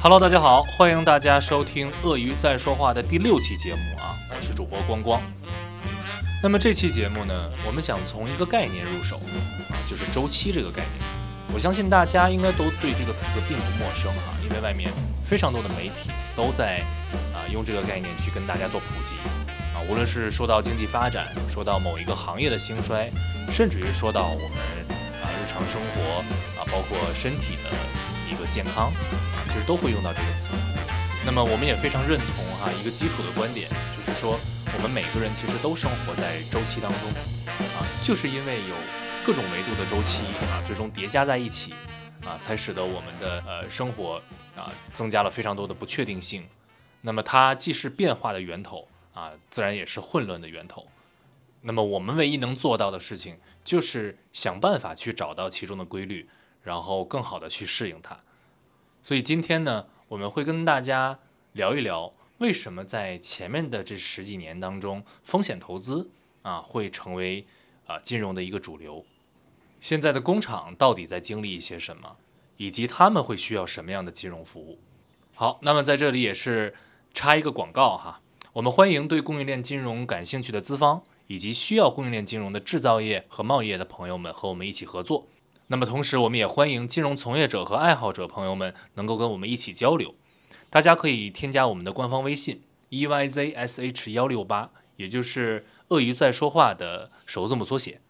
Hello，大家好，欢迎大家收听《鳄鱼在说话》的第六期节目啊，我是主播光光。那么这期节目呢，我们想从一个概念入手啊，就是周期这个概念。我相信大家应该都对这个词并不陌生哈，因为外面非常多的媒体都在啊用这个概念去跟大家做普及啊，无论是说到经济发展，说到某一个行业的兴衰，甚至于说到我们啊日常生活啊，包括身体的一个健康啊，其实都会用到这个词。那么我们也非常认同哈一个基础的观点，就是说我们每个人其实都生活在周期当中啊，就是因为有各种维度的周期啊，最终叠加在一起啊，才使得我们的呃生活啊增加了非常多的不确定性。那么它既是变化的源头啊，自然也是混乱的源头。那么我们唯一能做到的事情，就是想办法去找到其中的规律，然后更好的去适应它。所以今天呢，我们会跟大家聊一聊，为什么在前面的这十几年当中，风险投资啊会成为啊金融的一个主流。现在的工厂到底在经历一些什么，以及他们会需要什么样的金融服务？好，那么在这里也是插一个广告哈，我们欢迎对供应链金融感兴趣的资方以及需要供应链金融的制造业和贸易业的朋友们和我们一起合作。那么同时，我们也欢迎金融从业者和爱好者朋友们能够跟我们一起交流。大家可以添加我们的官方微信 e y z s h 幺六八，也就是鳄鱼在说话的首字母缩写。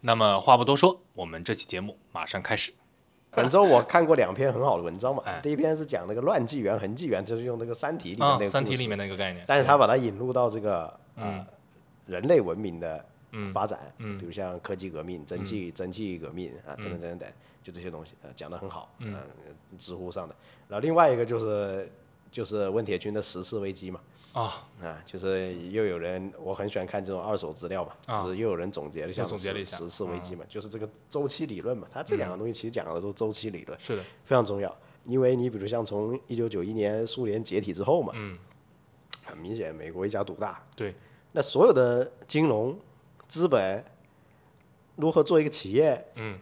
那么话不多说，我们这期节目马上开始。本周我看过两篇很好的文章嘛哎，第一篇是讲那个乱纪元、恒纪元，就是用那个《三体》里面啊，那个《三体》里面那个概念，但是他把它引入到这个嗯呃人类文明的嗯发展，嗯。比如像科技革命、蒸汽蒸汽革命啊等等等等等，就这些东西呃讲得很好，嗯。呃知乎上的。然后另外一个就是就是温铁军的十次危机嘛，啊，啊，就是又有人，我很喜欢看这种二手资料嘛，啊。就是又有人总结了，一下总结了一下。嗯十次危机嘛，就是这个周期理论嘛，它这两个东西其实讲的都是周期理论，是的，非常重要。因为你比如像从一九九一年苏联解体之后嘛，嗯，很明显美国一家独大，对，那所有的金融资本如何做一个企业，嗯，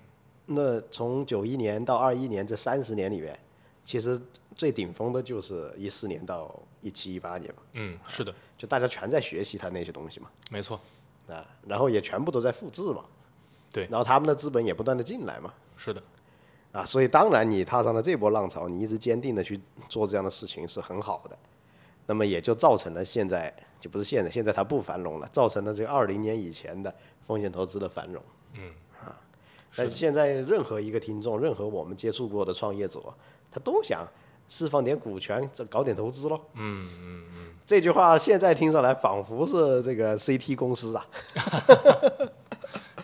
那从九一年到二一年这三十年里面，其实最顶峰的就是一四年到一七一八年嘛，嗯，是的，就大家全在学习他那些东西嘛。没错，啊，然后也全部都在复制嘛。对然后他们的资本也不断的进来嘛。是的，啊，所以当然你踏上了这波浪潮，你一直坚定的去做这样的事情是很好的。那么也就造成了现在就不是现在，现在它不繁荣了，造成了这个二零年以前的风险投资的繁荣。嗯，啊，但是现在任何一个听众，任何我们接触过的创业者，他都想释放点股权，这搞点投资咯。嗯嗯嗯，这句话现在听上来仿佛是这个 CT 公司啊，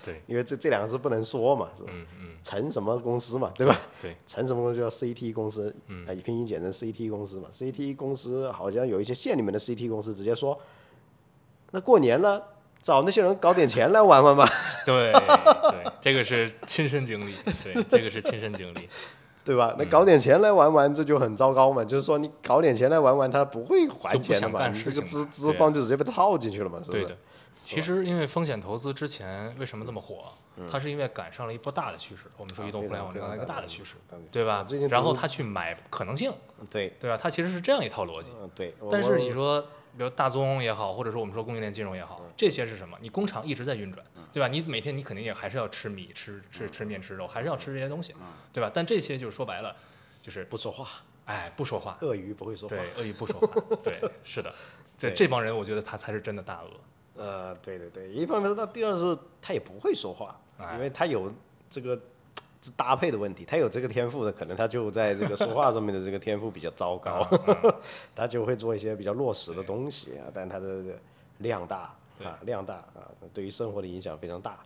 对，因为这这两个字不能说嘛，是吧？嗯嗯，成什么公司嘛，对吧？对，成什么公司叫 CT 公司，嗯啊，以拼音简称 CT 公司嘛。CT 公司好像有一些县里面的 CT 公司直接说，那过年了，找那些人搞点钱来玩玩吧，对对，这个是亲身经历，对，这个是亲身经历，对吧？嗯那搞点钱来玩玩，这就很糟糕嘛。就是说你搞点钱来玩玩，他不会还钱的嘛，这个资资方就直接被套进去了嘛，是不是？对的。其实，因为风险投资之前为什么这么火？嗯它是因为赶上了一波大的趋势，我们说移动互联网这样一个大的趋势，对吧？然后他去买可能性，对，对吧？它其实是这样一套逻辑。嗯，对。但是你说，比如大宗也好，或者说我们说供应链金融也好，这些是什么？你工厂一直在运转，对吧？你每天你肯定也还是要吃米、吃吃吃面、吃肉，还是要吃这些东西，对吧？但这些就是说白了，就是不说话，哎不说话，鳄鱼不会说话。对，鳄鱼不说话，对，是的，这对这帮人，我觉得他才是真的大鳄。呃，对对对，一方面是他，第二是他也不会说话，哎。因为他有这个这搭配的问题，他有这个天赋的，可能他就在这个说话上面的这个天赋比较糟糕，嗯 他就会做一些比较落实的东西啊，但他的量大啊，量大啊，对于生活的影响非常大。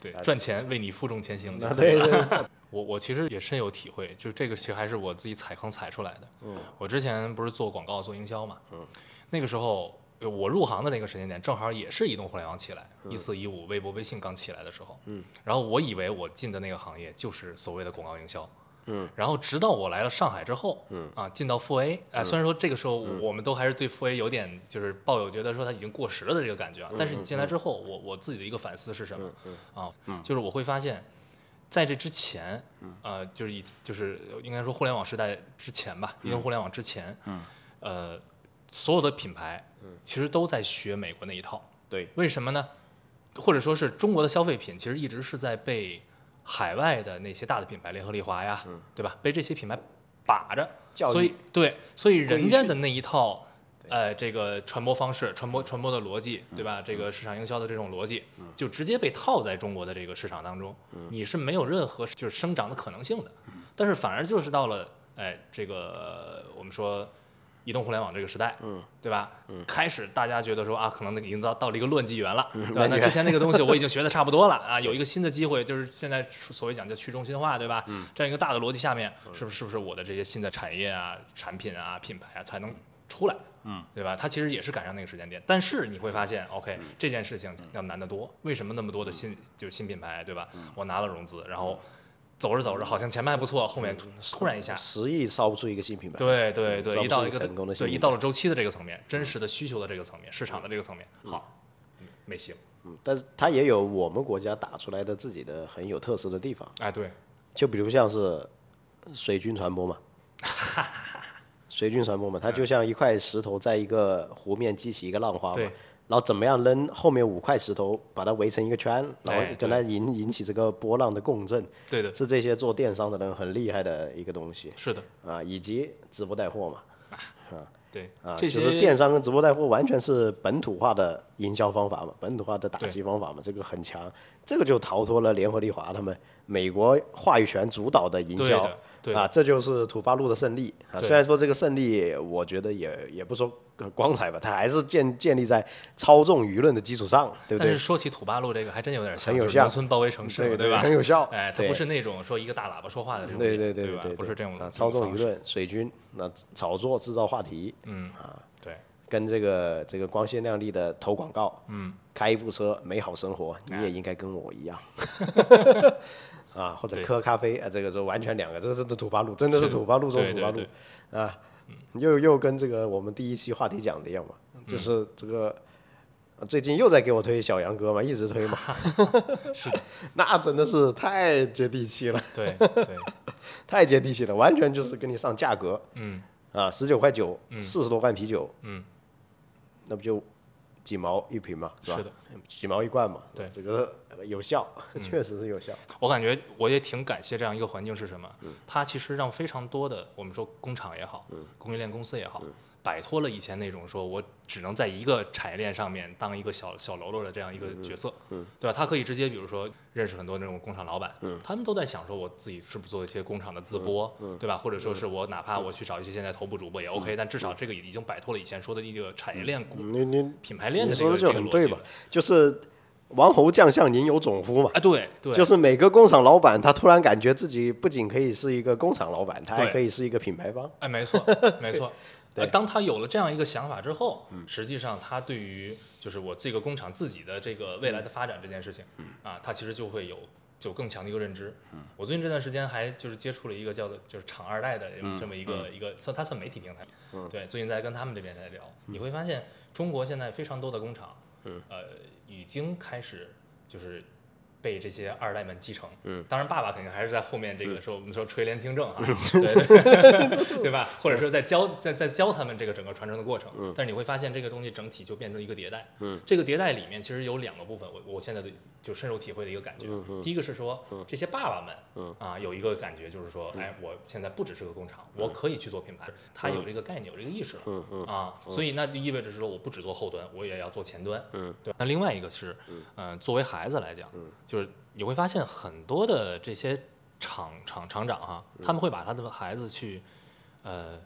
对，赚钱为你负重前行。对对，我我其实也深有体会，就这个其实还是我自己踩坑踩出来的。嗯，我之前不是做广告做营销嘛，嗯，那个时候呃我入行的那个时间点，正好也是移动互联网起来，一四一五，微博、微信刚起来的时候，嗯，然后我以为我进的那个行业就是所谓的广告营销。嗯，然后直到我来了上海之后，嗯。啊，进到富 A，哎，虽然说这个时候我们都还是对富 A 有点就是抱有觉得说它已经过时了的这个感觉啊，但是你进来之后，我我自己的一个反思是什么？啊，就是我会发现，在这之前，呃，就是以就是应该说互联网时代之前吧，移动互联网之前，嗯。呃，所有的品牌其实都在学美国那一套。对，为什么呢？或者说是中国的消费品，其实一直是在被海外的那些大的品牌，联合利华呀，对吧？被这些品牌把着，所以对，所以人家的那一套，呃，这个传播方式、传播传播的逻辑，对吧？这个市场营销的这种逻辑，就直接被套在中国的这个市场当中，你是没有任何就是生长的可能性的。但是反而就是到了，哎，这个我们说。移动互联网这个时代，嗯，对吧？嗯，开始大家觉得说啊，可能那个已经到到了一个乱纪元了，那之前那个东西我已经学的差不多了 啊，有一个新的机会，就是现在所谓讲叫去中心化，对吧？嗯，这样一个大的逻辑下面，是不是是不是我的这些新的产业啊、产品啊、品牌啊才能出来？嗯，对吧？它其实也是赶上那个时间点，但是你会发现，OK，这件事情要难得多。为什么那么多的新就是新品牌，对吧？我拿了融资，然后走着走着好像前面还不错，后面突突然一下。十亿烧不出一个新品牌。对对对，一到一个成功的新对，一到了周期的这个层面，真实的需求的这个层面，市场的这个层面，好，嗯没行，嗯，但是它也有我们国家打出来的自己的很有特色的地方，哎，对，就比如像是水军传播嘛，水军传播嘛，它就像一块石头在一个湖面激起一个浪花嘛。对，然后怎么样扔后面五块石头把它围成一个圈，然后哎跟它引引起这个波浪的共振，对的，是这些做电商的人很厉害的一个东西。是的，啊，以及直播带货嘛，啊 对啊，这些就是电商跟直播带货完全是本土化的营销方法嘛，本土化的打击方法嘛，这个很强，这个就逃脱了联合利华他们美国话语权主导的营销啊，这就是土八路的胜利。啊。虽然说这个胜利，我觉得也也不说很光彩吧，它还是建建立在操纵舆论的基础上，对不对？但是说起土八路这个，还真有点像很有像是农村包围城市嘛，对吧？很有效。哎，它不是那种说一个大喇叭说话的这种对力，对对对，不是这种啊，操纵舆论、水军，那炒作、制造话题，嗯啊，对，跟这个这个光鲜亮丽的投广告，嗯，开一部车，美好生活，你也应该跟我一样。啊，或者喝咖啡啊，这个就完全两个，这是这土八路，真的是。是土八路中对土八路啊，又又跟这个我们第一期话题讲的一样嘛，嗯。就是这个呃最近又在给我推小杨哥嘛，一直推嘛，是。的，那真的是太接地气了，对对，太接地气了，完全就是给你上价格。嗯。啊，十九块九，四十多罐啤酒，嗯，那不就几毛一瓶嘛，是吧？几毛一罐嘛，对嗯这个有效，确实是有效。我感觉我也挺感谢这样一个环境是什么？嗯它其实让非常多的我们说工厂也好，供应链公司也嗯好，摆脱了以前那种说我只能在一个产业链上面当一个小小喽啰的这样一个嗯角色，对吧？他可以直接比如说认识很多那种工厂老板，嗯他们都在想说我自己是不是做一些工厂的自播，嗯对吧？或者说是我哪怕我去找一些现在头部主播也 OK，但至少这个已经摆脱了以前说的一个产业链股你你品牌链的这个这个很对吧逻辑了？就是王侯将相宁有种乎嘛。啊，对对，就是每个工厂老板，他突然感觉自己不仅可以是一个工厂老板，他还可以是一个品牌方。哎，没错，没错。对。嗯呃，当他有了这样一个想法之后，实际上他对于就是我这个工厂自己的这个未来的发展这件事情，嗯。啊，他其实就会有就更强的一个认知。我最近这段时间还就是接触了一个叫做就是厂二代的嗯这么一个一个算它算媒体平台，对，最近在跟他们这边在聊，你会发现中国现在非常多的工厂，呃，已经开始就是。被这些二代们继承，嗯，当然爸爸肯定还是在后面这个说我们说垂帘听政啊，对对 对吧？或者说在教在在教他们这个整个传承的过程，嗯。但是你会发现这个东西整体就变成一个迭代，嗯，这个迭代里面其实有两个部分，我我现在的就深入体会的一个感觉，第一个是说这些爸爸们，嗯。啊有一个感觉就是说，哎，我现在不只是个工厂，我可以去做品牌，他有这个概念，有这个意识了，嗯嗯。啊，所以那就意味着是说我不只做后端，我也要做前端，嗯，对。那另外一个是，嗯、作为孩子来讲，就是你会发现很多的这些厂厂厂长哈、他们会把他的孩子去，呃，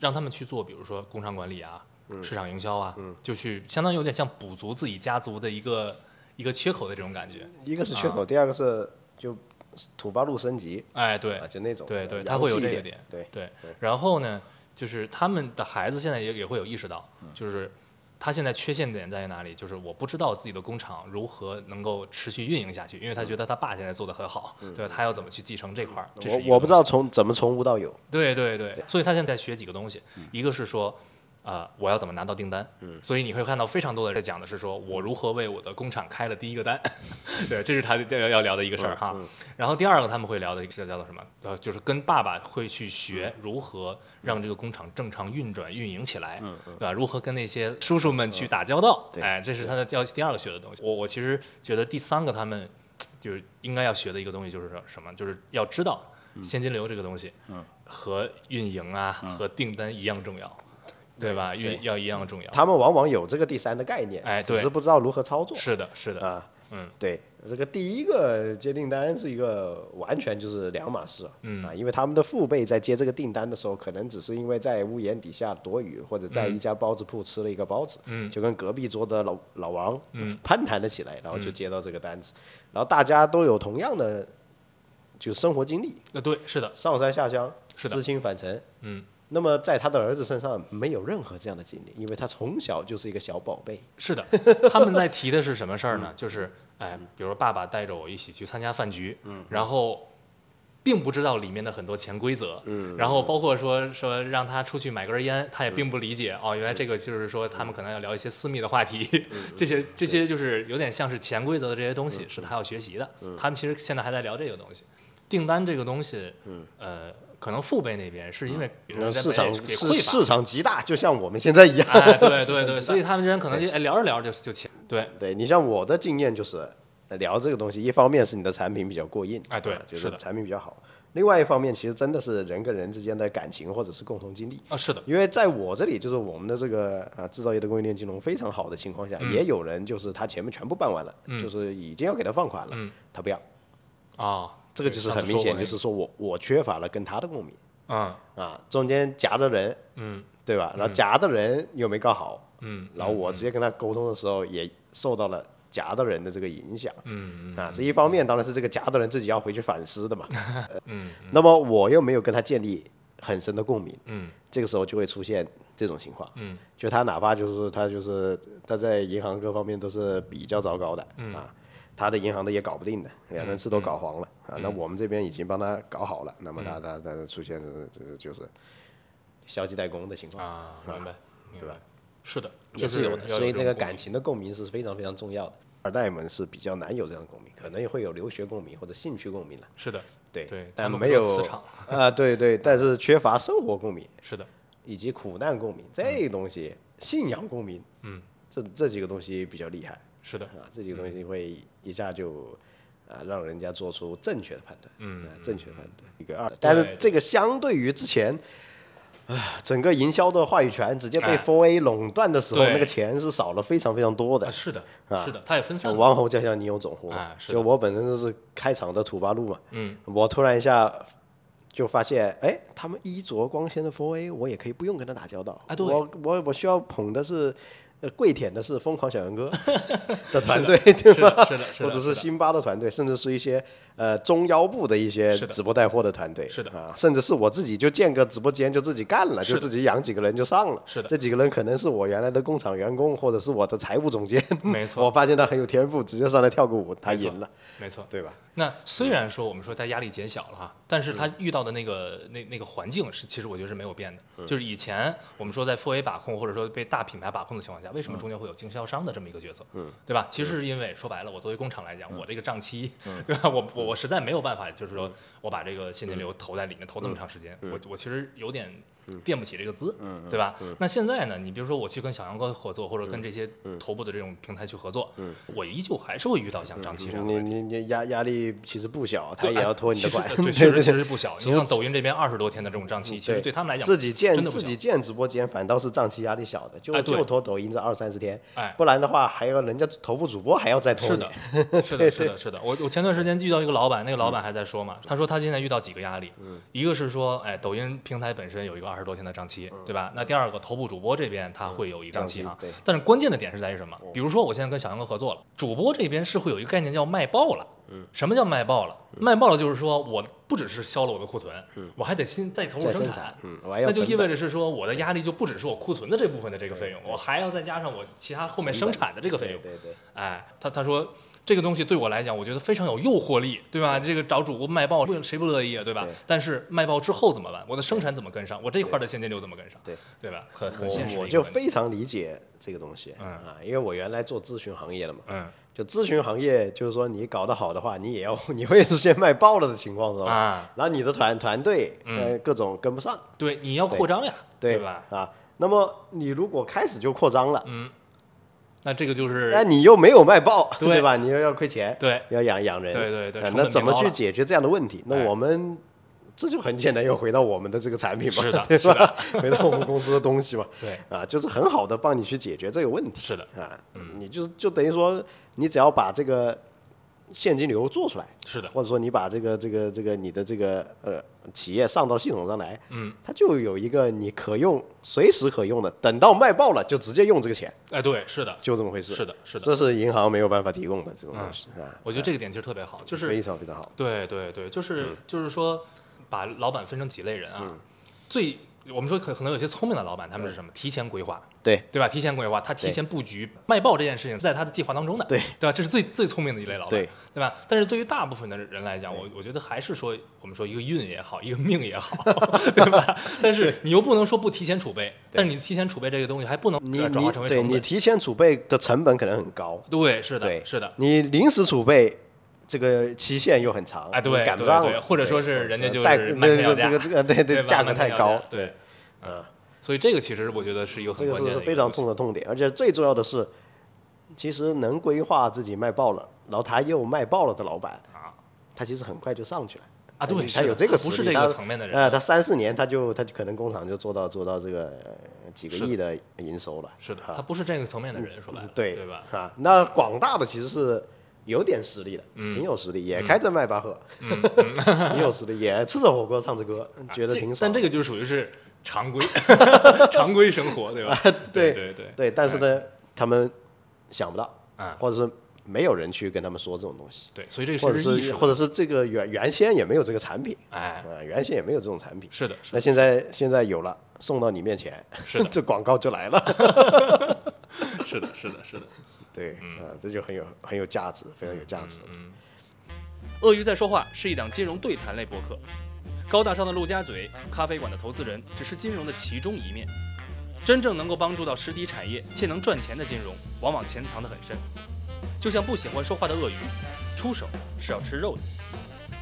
让他们去做，比如说工商管理啊、市场营销啊，就去相当于有点像补足自己家族的一个一个缺口的这种感觉。一个是缺口，第二个是就土八路升级哎，对啊，，就那种对对，他会有一点这个点，对，对，然后呢，就是他们的孩子现在也也会有意识到，嗯就是他现在缺陷点在于哪里？就是我不知道自己的工厂如何能够持续运营下去，因为他觉得他爸现在做的很好，对吧？他要怎么去继承这块儿？我我不知道。从怎么从无到有，对对对，所以他现在在学几个东西，嗯一个是说。啊、我要怎么拿到订单？嗯所以你会看到非常多的人在讲的是说，我如何为我的工厂开了第一个单，对，这是他要要聊的一个事儿哈。然后第二个他们会聊的一个是叫做什么？呃，就是跟爸爸会去学如何让这个工厂正常运转、运营起来，对吧？如何跟那些叔叔们去打交道？哎，这是他的要第二个学的东西。我我其实觉得第三个他们就是应该要学的一个东西就是什么？就是要知道现金流这个东西，和运营啊和订单一样重要。对吧？运要一样重要。他们往往有这个第三的概念，哎，只是不知道如何操作。是的，是的。啊，嗯，对，这个第一个接订单是一个完全就是两码事，嗯。啊，因为他们的父辈在接这个订单的时候，可能只是因为在屋檐底下躲雨，或者在一家包子铺吃了一个包子，嗯，就跟隔壁桌的老老王攀谈了起来，然后就接到这个单子，然后大家都有同样的就生活经历，呃，对，是的，上山下乡，是的，知青返城，嗯。那么在他的儿子身上没有任何这样的经历，因为他从小就是一个小宝贝。是的，他们在提的是什么事儿呢？就是哎，比如爸爸带着我一起去参加饭局，嗯，然后并不知道里面的很多潜规则，嗯，然后包括说说让他出去买根烟，他也并不理解哦，原来这个就是说他们可能要聊一些私密的话题，这些这些就是有点像是潜规则的这些东西是他要学习的。他们其实现在还在聊这个东西，订单这个东西，嗯，呃。可能父辈那边是因为市场市市场极大，就像我们现在一样。哎，对 对对，所以他们这人可能就哎聊着聊着就就钱。对对，你像我的经验就是聊这个东西，一方面是你的产品比较过硬，哎对，就是产品比较好；另外一方面，其实真的是人跟人之间的感情或者是共同经历啊。是的，因为在我这里，就是我们的这个啊制造业的供应链金融非常好的情况下，也有人就是他前面全部办完了，就是已经要给他放款了，他不要啊。这个就是很明显，就是说我我缺乏了跟他的共鸣，嗯啊，中间夹的人，嗯，对吧？然后夹的人又没搞好，嗯，然后我直接跟他沟通的时候也受到了夹的人的这个影响，嗯啊，这一方面当然是这个夹的人自己要回去反思的嘛，嗯，那么我又没有跟他建立很深的共鸣，嗯，这个时候就会出现这种情况，嗯，就他哪怕就是他就是他在银行各方面都是比较糟糕的，啊。他的银行的也搞不定的，两三次都搞黄了啊！那我们这边已经帮他搞好了，那么他他他出现的这就是消极怠工的情况啊，明白，对吧？是的，也是有的。所以这个感情的共鸣是非常非常重要的。二代们是比较难有这样的共鸣，可能也会有留学共鸣或者兴趣共鸣了。是的，对对，但没有磁场啊，对对，但是缺乏生活共鸣。是的，以及苦难共鸣这东西，信仰共鸣，嗯，这这几个东西比较厉害。是的啊，这几个东西会一下就啊让人家做出正确的判断，嗯，正确的判断。一个二，但是这个相对于之前啊，整个营销的话语权直接被 Four A 垄断的时候，那个钱是少了非常非常多的。是的，是的，它也分散。王侯将相宁有种乎嘛？就我本身就是开场的土八路嘛，嗯，我突然一下就发现，哎，他们衣着光鲜的 Four A，我也可以不用跟他打交道。啊，对，我我我需要捧的是。呃，跪舔的是疯狂小杨哥 的团队，对吧？是的，是的，或者是辛巴的团队，甚至是一些呃中腰部的一些直播带货的团队，是的啊，甚至是我自己就建个直播间就自己干了，就自己养几个人就上了。是的，这几个人可能是我原来的工厂员工，或者是我的财务总监。没错，我发现他很有天赋，直接上来跳个舞，他赢了。没错，对吧？那虽然说我们说他压力减小了哈，但是他遇到的那个那那个环境是，其实我觉得是没有变的。就是以前我们说在富 A 把控或者说被大品牌把控的情况下，为什么中间会有经销商的这么一个角色？嗯，对吧？其实是因为说白了，我作为工厂来讲，我这个账期，对吧？我我我实在没有办法，就是说我把这个现金流投在里面投那么长时间，我我其实有点。垫不起这个资，对吧？那现在呢？你比如说我去跟小杨哥合作，或者跟这些头部的这种平台去合作，我依旧还是会遇到像张琪这样的。你你你压压力其实不小，他也要拖你的 管。对，确实确实 不小。你像抖音这边二十多天的这种账期，其实对他们来讲，自己建自己建直播间反倒是账期压力小的，就就拖抖音这二三十天。哎，不然的话还要人家头部主播还要再拖。是的，是的，是的，是的。我我前段时间遇到一个老板，那个老板还在说嘛，他说他现在遇到几个压力，一个是说，哎，抖音平台本身有一个二十多天的账期。对吧？那第二个头部主播这边他会有一账期啊，但是关键的点是在于什么？比如说我现在跟小杨哥合作了，主播这边是会有一个概念叫卖爆了。嗯，什么叫卖爆了？卖爆了就是说我不只是销了我的库存，我还得新再投入生产，嗯，那就意味着是说我的压力就不只是我库存的这部分的这个费用，我还要再加上我其他后面生产的这个费用。对对。哎，他他说。这个东西对我来讲，我觉得非常有诱惑力，对吧？这个找主播卖爆，不谁不乐意啊，对吧？对但是卖爆之后怎么办？我的生产怎么跟上？我这一块的现金流怎么跟上？对对吧？很很现实我我就。非常理解这个东西，嗯啊，因为我原来做咨询行业的嘛，嗯就咨询行业，就是说你搞得好的话，你也要 你会出现卖爆了的情况，知道吧？啊，然后你的团团队嗯呃各种跟不上，对，你要扩张呀，对吧？啊，那么你如果开始就扩张了，嗯，那这个就是那你又没有卖爆，对。对吧？你又要亏钱，对。要养养人，对对对那怎么去解决这样的问题？哎。那我们这就很简单，又回到我们的这个产品嘛，是的 吧？回到我们公司的东西嘛，对，啊，就是很好的帮你去解决这个问题。是的，啊，你就就等于说，你只要把这个现金流做出来，是的，或者说你把这个这个这个你的这个呃企业上到系统上来，嗯，它就有一个你可用随时可用的，等到卖爆了就直接用这个钱，哎，对，是的，就这么回事。是的，是的。这是银行没有办法提供的这种东西啊，我觉得这个点其实特别好，就是非常非常好。对对对，就是、嗯就是说，把老板分成几类人啊。最我们说可可能有些聪明的老板，他们是什么？提前规划，对对吧？提前规划，他提前布局，卖爆这件事情是在他的计划当中的，对对吧？这是最最聪明的一类老板，对对吧？但是对于大部分的人来讲，我我觉得还是说，我们说一个运也好，一个命也好，对吧？但是你又不能说不提前储备，但是你提前储备这个东西还不能你转化成为成本。你提前储备的成本可能很高，对，是的，是的。你临时储备这个期限又很长，哎对赶不上了，或者说是人家就是代卖票价这个这个这个 对对价格太高对，嗯，所以这个其实我觉得是一个这个很关键的是非常痛的痛点，而且最重要的是，其实能规划自己卖爆了，然后他又卖爆了的老板啊，他其实很快就上去了。啊，对，他有这个他不是这个层面的人，呃，他三四年他就他就可能工厂就做到做到这个呃几个亿的营收了。是的，啊他不是这个层面的人，说白了，对对吧？啊，那广大的其实是有点实力的，嗯。挺有实力，也开着迈巴赫，挺有实力，也吃着火锅唱着歌，觉得挺爽。但这个就属于是常规 常规生活，对吧？对对对，对，但是呢，他们想不到，啊，或者是没有人去跟他们说这种东西，对，所以这个或者是或者是这个原原先也没有这个产品，哎，啊，原先也没有这种产品。是的，是那现在现在有了，送到你面前，是的。这广告就来了。是的，是的，是的。对，呃，这就很有很有价值，非常有价值。嗯，鳄鱼在说话是一档金融对谈类播客，高大上的陆家嘴咖啡馆的投资人只是金融的其中一面，真正能够帮助到实体产业且能赚钱的金融，往往潜藏得很深。就像不喜欢说话的鳄鱼，出手是要吃肉的。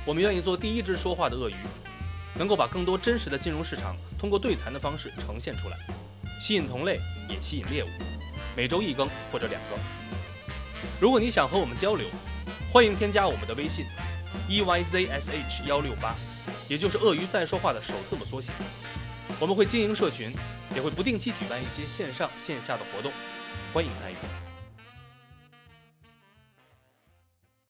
我们愿意做第一只说话的鳄鱼，能够把更多真实的金融市场通过对谈的方式呈现出来，吸引同类，也吸引猎物。每周一更或者两更。如果你想和我们交流，欢迎添加我们的微信 e y z s h 幺六八，也就是鳄鱼在说话的首字母缩写。我们会经营社群，也会不定期举办一些线上线下的活动，欢迎参与。